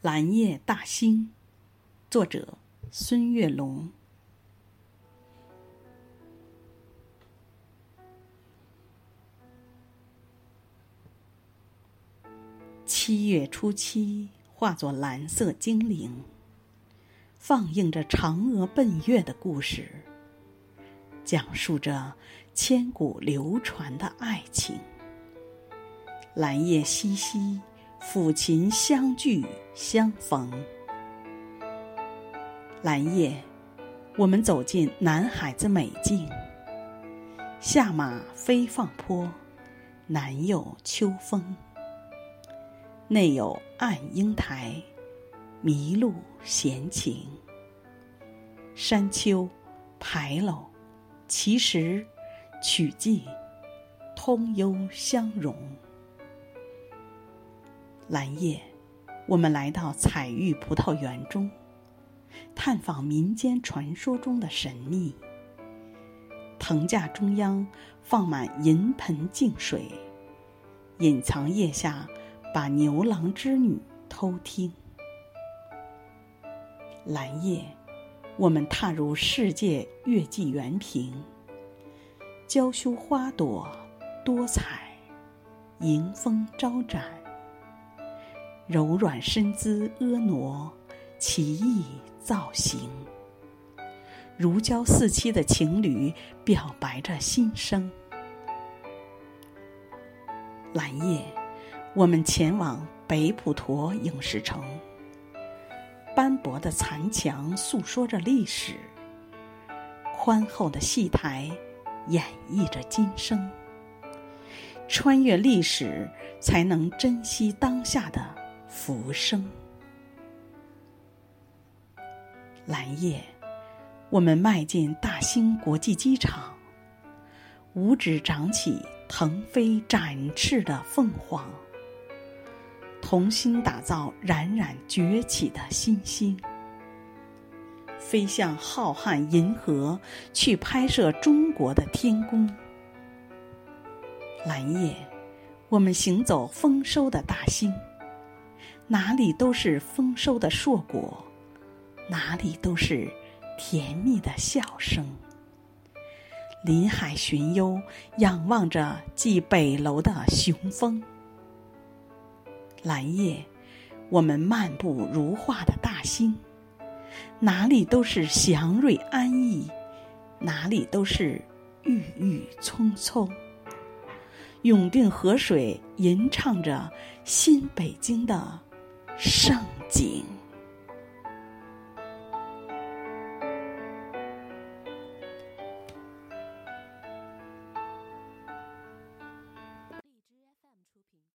蓝夜大兴，作者孙月龙。七月初七，化作蓝色精灵，放映着嫦娥奔月的故事，讲述着千古流传的爱情。蓝夜淅淅。抚琴相聚相逢，蓝夜，我们走进南海子美境。下马飞放坡，南有秋风，内有暗英台，迷路闲情。山丘、牌楼、奇石、曲径，通幽相融。蓝夜，我们来到彩玉葡萄园中，探访民间传说中的神秘。藤架中央放满银盆净水，隐藏腋下把牛郎织女偷听。蓝夜，我们踏入世界月季园坪，娇羞花朵多彩，迎风招展。柔软身姿婀娜，奇异造型，如胶似漆的情侣表白着心声。蓝夜，我们前往北普陀影视城，斑驳的残墙诉说着历史，宽厚的戏台演绎着今生。穿越历史，才能珍惜当下的。浮生，蓝夜，我们迈进大兴国际机场，五指长起腾飞展翅的凤凰，同心打造冉冉崛起的新星，飞向浩瀚银河，去拍摄中国的天宫。蓝夜，我们行走丰收的大兴。哪里都是丰收的硕果，哪里都是甜蜜的笑声。林海寻幽，仰望着蓟北楼的雄风。蓝夜，我们漫步如画的大兴，哪里都是祥瑞安逸，哪里都是郁郁葱葱。永定河水吟唱着新北京的。盛景。